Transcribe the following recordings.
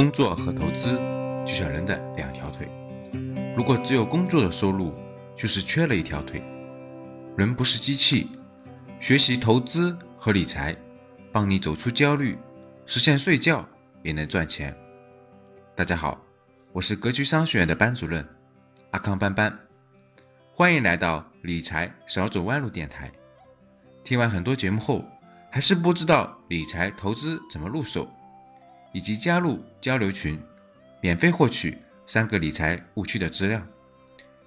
工作和投资就像人的两条腿，如果只有工作的收入，就是缺了一条腿。人不是机器，学习投资和理财，帮你走出焦虑，实现睡觉也能赚钱。大家好，我是格局商学院的班主任阿康班班，欢迎来到理财少走弯路电台。听完很多节目后，还是不知道理财投资怎么入手？以及加入交流群，免费获取三个理财误区的资料，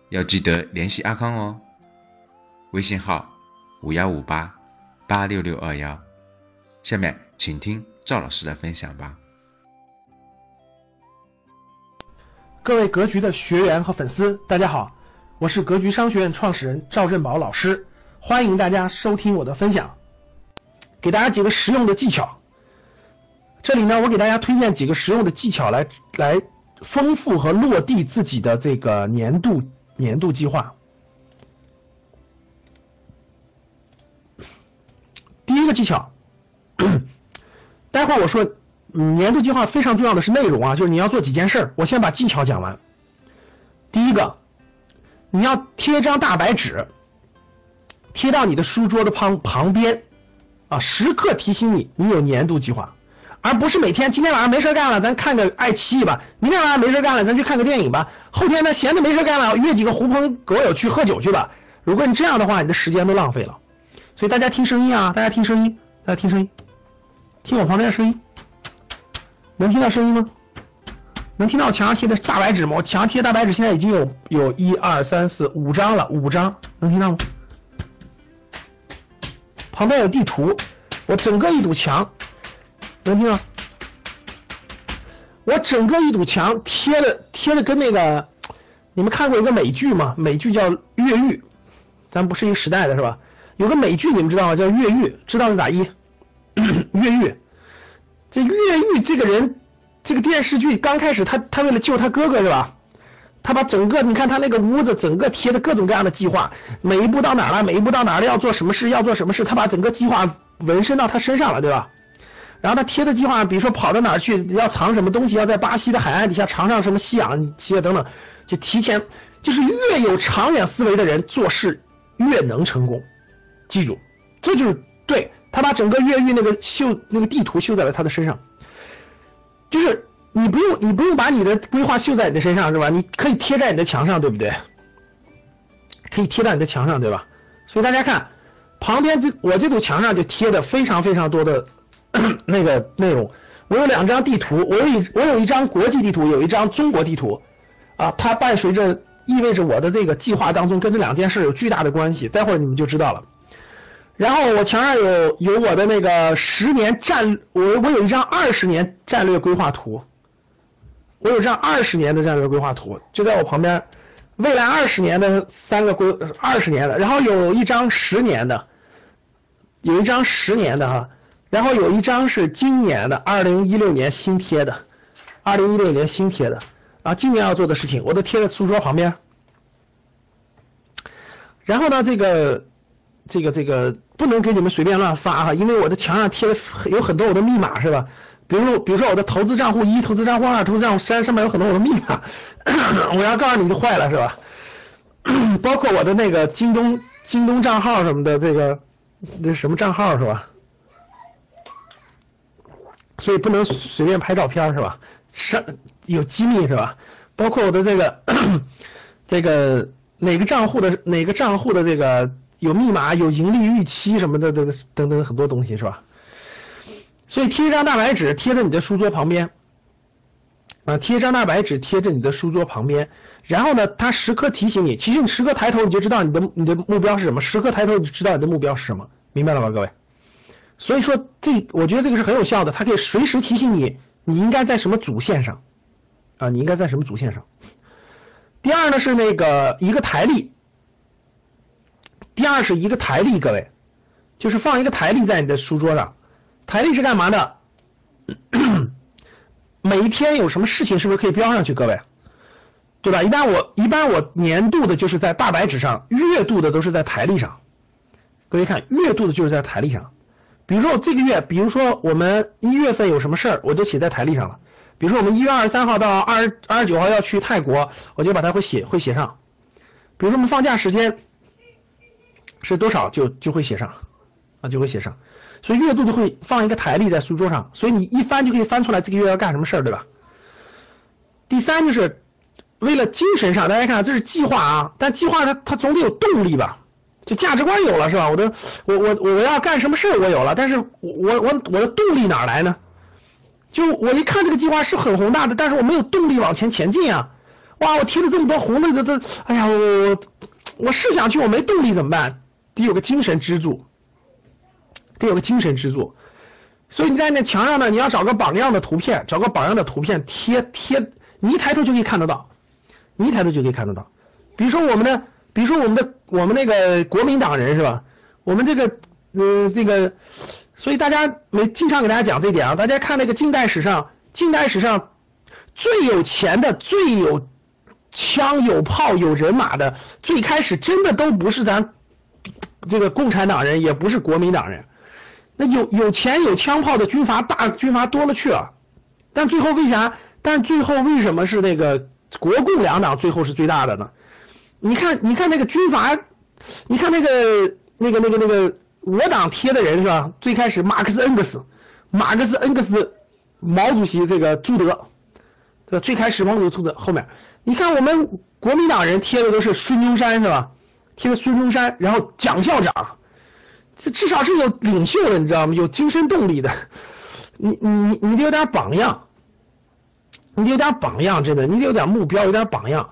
要记得联系阿康哦。微信号五幺五八八六六二幺。下面请听赵老师的分享吧。各位格局的学员和粉丝，大家好，我是格局商学院创始人赵振宝老师，欢迎大家收听我的分享，给大家几个实用的技巧。这里呢，我给大家推荐几个实用的技巧来来丰富和落地自己的这个年度年度计划。第一个技巧，待会儿我说年度计划非常重要的是内容啊，就是你要做几件事。我先把技巧讲完。第一个，你要贴张大白纸，贴到你的书桌的旁旁边啊，时刻提醒你你有年度计划。而不是每天今天晚上没事干了，咱看个爱奇艺吧；明天晚上没事干了，咱去看个电影吧；后天呢闲的没事干了，约几个狐朋狗友去喝酒去吧。如果你这样的话，你的时间都浪费了。所以大家听声音啊，大家听声音，大家听声音，听我旁边的声音，能听到声音吗？能听到墙上贴的大白纸吗？我墙上贴大白纸现在已经有有一二三四五张了，五张，能听到吗？旁边有地图，我整个一堵墙。能听到？我整个一堵墙贴的贴的跟那个，你们看过一个美剧吗？美剧叫《越狱》，咱不是一个时代的是吧？有个美剧你们知道吗？叫《越狱》，知道是哪一？越狱。这越狱这个人，这个电视剧刚开始他他为了救他哥哥是吧？他把整个你看他那个屋子整个贴的各种各样的计划，每一步到哪了，每一步到哪了要做什么事要做什么事，他把整个计划纹身到他身上了，对吧？然后他贴的计划，比如说跑到哪儿去，要藏什么东西，要在巴西的海岸底下藏上什么吸氧气等等，就提前，就是越有长远思维的人做事越能成功。记住，这就是对他把整个越狱那个绣那个地图绣在了他的身上，就是你不用你不用把你的规划绣在你的身上是吧？你可以贴在你的墙上，对不对？可以贴在你的墙上，对吧？所以大家看旁边这我这堵墙上就贴的非常非常多的。那个内容，我有两张地图，我有一我有一张国际地图，有一张中国地图，啊，它伴随着意味着我的这个计划当中跟这两件事有巨大的关系，待会儿你们就知道了。然后我墙上有有我的那个十年战，我我有一张二十年战略规划图，我有张二十年的战略规划图，就在我旁边，未来二十年的三个规二十年的，然后有一张十年的，有一张十年的哈。然后有一张是今年的，二零一六年新贴的，二零一六年新贴的啊，今年要做的事情我都贴在书桌旁边。然后呢，这个这个这个不能给你们随便乱发哈，因为我的墙上贴的有很多我的密码是吧？比如比如说我的投资账户一、投资账户二、投资账户三上面有很多我的密码，我要告诉你就坏了是吧？包括我的那个京东京东账号什么的，这个那什么账号是吧？所以不能随便拍照片是吧？上有机密是吧？包括我的这个 这个哪个账户的哪个账户的这个有密码、有盈利预期什么的，等等等很多东西是吧？所以贴一张大白纸贴在你的书桌旁边啊，贴一张大白纸贴在你的书桌旁边，然后呢，它时刻提醒你，其实你时刻抬头你就知道你的你的目标是什么，时刻抬头你就知道你的目标是什么，明白了吗，各位？所以说，这我觉得这个是很有效的，它可以随时提醒你，你应该在什么主线上啊？你应该在什么主线上？第二呢是那个一个台历，第二是一个台历，各位，就是放一个台历在你的书桌上。台历是干嘛的？每一天有什么事情是不是可以标上去？各位，对吧？一般我一般我年度的就是在大白纸上，月度的都是在台历上。各位看，月度的就是在台历上。比如说我这个月，比如说我们一月份有什么事儿，我就写在台历上了。比如说我们一月二十三号到二十二十九号要去泰国，我就把它会写会写上。比如说我们放假时间是多少，就就会写上啊，就会写上。所以月度就会放一个台历在书桌上，所以你一翻就可以翻出来这个月要干什么事儿，对吧？第三就是为了精神上，大家看这是计划啊，但计划它它总得有动力吧？就价值观有了是吧？我的我我我要干什么事儿我有了，但是我我我的动力哪来呢？就我一看这个计划是很宏大的，但是我没有动力往前前进啊！哇，我贴了这么多红的这这，哎呀，我我我是想去，我没动力怎么办？得有个精神支柱，得有个精神支柱。所以你在那墙上呢，你要找个榜样的图片，找个榜样的图片贴贴，你一抬头就可以看得到，你一抬头就可以看得到。比如说我们的，比如说我们的我们那个国民党人是吧？我们这个嗯这个。所以大家没经常给大家讲这点啊，大家看那个近代史上，近代史上最有钱的、最有枪有炮有人马的，最开始真的都不是咱这个共产党人，也不是国民党人。那有有钱有枪炮的军阀大军阀多了去了，但最后为啥？但最后为什么是那个国共两党最后是最大的呢？你看，你看那个军阀，你看那个那个那个那个。我党贴的人是吧？最开始马克思恩格斯，马克思恩格斯，毛主席这个朱德，对吧？最开始毛主席朱德后面，你看我们国民党人贴的都是孙中山是吧？贴的孙中山，然后蒋校长，这至少是有领袖的，你知道吗？有精神动力的，你你你你得有点榜样，你得有点榜样，真的，你得有点目标，有点榜样，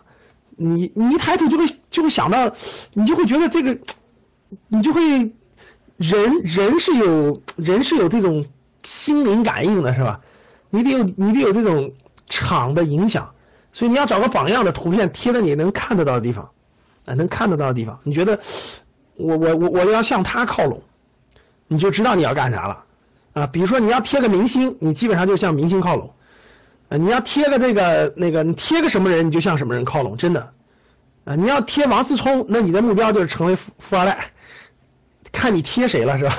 你你一抬头就会就会想到，你就会觉得这个，你就会。人人是有人是有这种心灵感应的，是吧？你得有你得有这种场的影响，所以你要找个榜样的图片贴在你能看得到的地方，啊，能看得到的地方。你觉得我我我我要向他靠拢，你就知道你要干啥了啊。比如说你要贴个明星，你基本上就向明星靠拢。你要贴个这个那个，你贴个什么人，你就向什么人靠拢，真的。啊，你要贴王思聪，那你的目标就是成为富富二代。看你贴谁了是吧？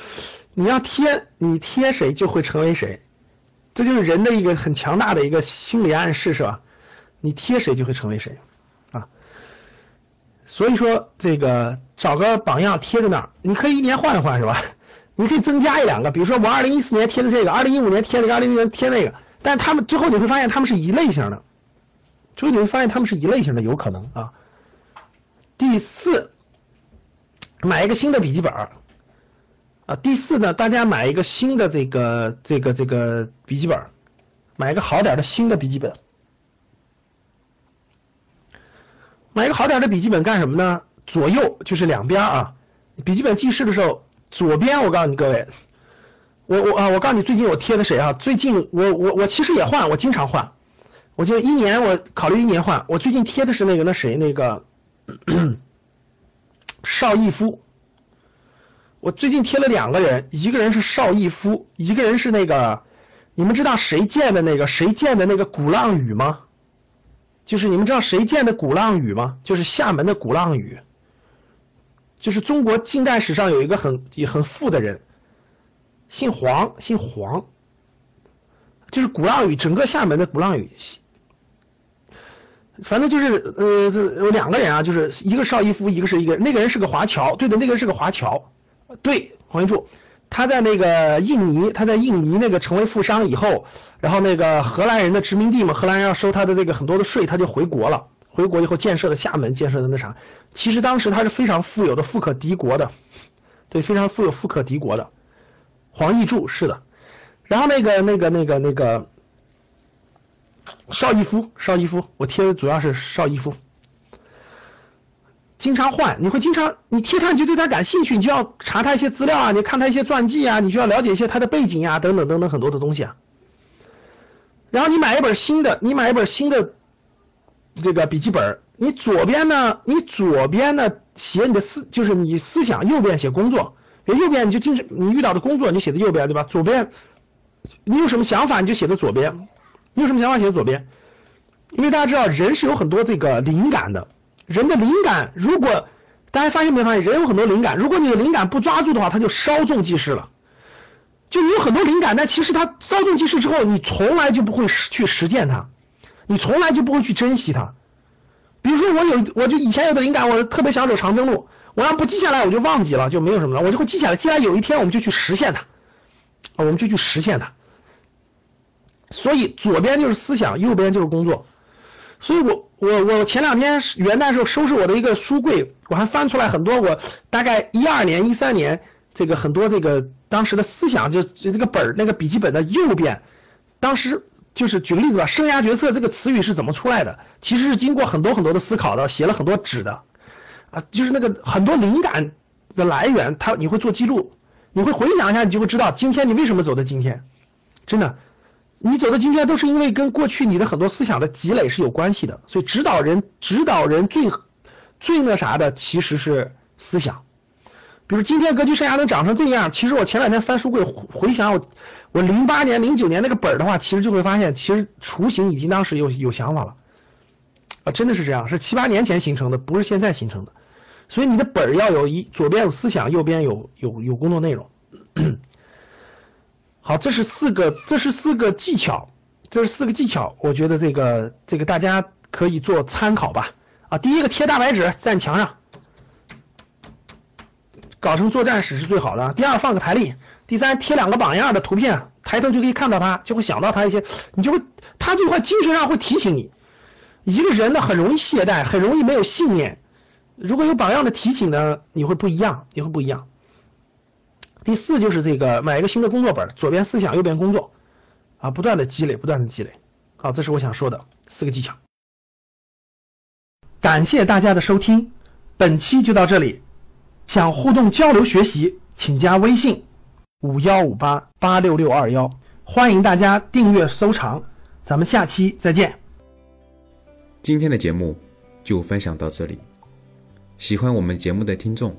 你要贴你贴谁就会成为谁，这就是人的一个很强大的一个心理暗示是吧？你贴谁就会成为谁啊。所以说这个找个榜样贴在那儿，你可以一年换一换是吧？你可以增加一两个，比如说我二零一四年贴的这个，二零一五年贴那个，二零一六年贴那个，但他们最后你会发现他们是一类型的，最后你会发现他们是一类型的，有可能啊。第四。买一个新的笔记本啊！第四呢，大家买一个新的这个这个这个笔记本，买一个好点的新的笔记本。买一个好点的笔记本干什么呢？左右就是两边啊。笔记本记事的时候，左边我告诉你各位，我我啊，我告诉你最近我贴的谁啊？最近我我我其实也换，我经常换。我就一年我考虑一年换，我最近贴的是那个那谁那个。邵逸夫，我最近贴了两个人，一个人是邵逸夫，一个人是那个，你们知道谁建的那个谁建的那个鼓浪屿吗？就是你们知道谁建的鼓浪屿吗？就是厦门的鼓浪屿，就是中国近代史上有一个很也很富的人，姓黄，姓黄，就是鼓浪屿整个厦门的鼓浪屿。反正就是呃这，有两个人啊，就是一个邵逸夫，一个是一个那个人是个华侨，对的，那个人是个华侨，对黄云柱，他在那个印尼，他在印尼那个成为富商以后，然后那个荷兰人的殖民地嘛，荷兰人要收他的这个很多的税，他就回国了，回国以后建设的厦门，建设的那啥，其实当时他是非常富有的，富可敌国的，对，非常富有，富可敌国的，黄义柱是的，然后那个那个那个那个。邵逸夫，邵逸夫，我贴的主要是邵逸夫，经常换，你会经常，你贴他你就对他感兴趣，你就要查他一些资料啊，你看他一些传记啊，你就要了解一些他的背景啊，等等等等很多的东西啊。然后你买一本新的，你买一本新的这个笔记本，你左边呢，你左边呢写你的思，就是你思想，右边写工作，右边你就经常你遇到的工作，你写在右边对吧？左边你有什么想法，你就写在左边。你有什么想法写在左边？因为大家知道人是有很多这个灵感的，人的灵感如果大家发现没发现，人有很多灵感，如果你的灵感不抓住的话，他就稍纵即逝了。就你有很多灵感，但其实它稍纵即逝之后，你从来就不会去实践它，你从来就不会去珍惜它。比如说我有，我就以前有的灵感，我特别想走长征路，我要不记下来，我就忘记了，就没有什么了，我就会记下来，记下来有一天我们就去实现它，我们就去实现它。所以左边就是思想，右边就是工作。所以我我我前两天元旦时候收拾我的一个书柜，我还翻出来很多我大概一二年、一三年这个很多这个当时的思想，就就这个本儿那个笔记本的右边，当时就是举个例子吧，生涯决策这个词语是怎么出来的？其实是经过很多很多的思考的，写了很多纸的啊，就是那个很多灵感的来源，它你会做记录，你会回想一下，你就会知道今天你为什么走到今天，真的。你走到今天都是因为跟过去你的很多思想的积累是有关系的，所以指导人指导人最最那啥的其实是思想。比如今天格局生涯能长成这样，其实我前两天翻书柜回想我我零八年零九年那个本儿的话，其实就会发现其实雏形已经当时有有想法了啊，真的是这样，是七八年前形成的，不是现在形成的。所以你的本儿要有一左边有思想，右边有有有工作内容。好，这是四个，这是四个技巧，这是四个技巧，我觉得这个这个大家可以做参考吧。啊，第一个贴大白纸在墙上，搞成作战室是最好的。第二放个台历，第三贴两个榜样的图片，抬头就可以看到他，就会想到他一些，你就会他就会精神上会提醒你。一个人呢很容易懈怠，很容易没有信念，如果有榜样的提醒呢，你会不一样，你会不一样。第四就是这个买一个新的工作本，左边思想，右边工作，啊，不断的积累，不断的积累。好，这是我想说的四个技巧。感谢大家的收听，本期就到这里。想互动交流学习，请加微信五幺五八八六六二幺，欢迎大家订阅收藏。咱们下期再见。今天的节目就分享到这里，喜欢我们节目的听众，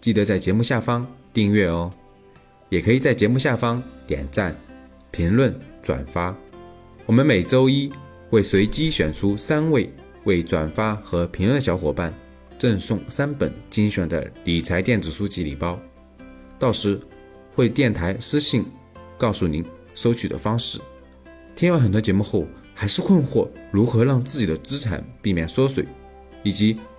记得在节目下方订阅哦。也可以在节目下方点赞、评论、转发。我们每周一会随机选出三位为转发和评论小伙伴赠送三本精选的理财电子书籍礼包，到时会电台私信告诉您收取的方式。听完很多节目后，还是困惑如何让自己的资产避免缩水，以及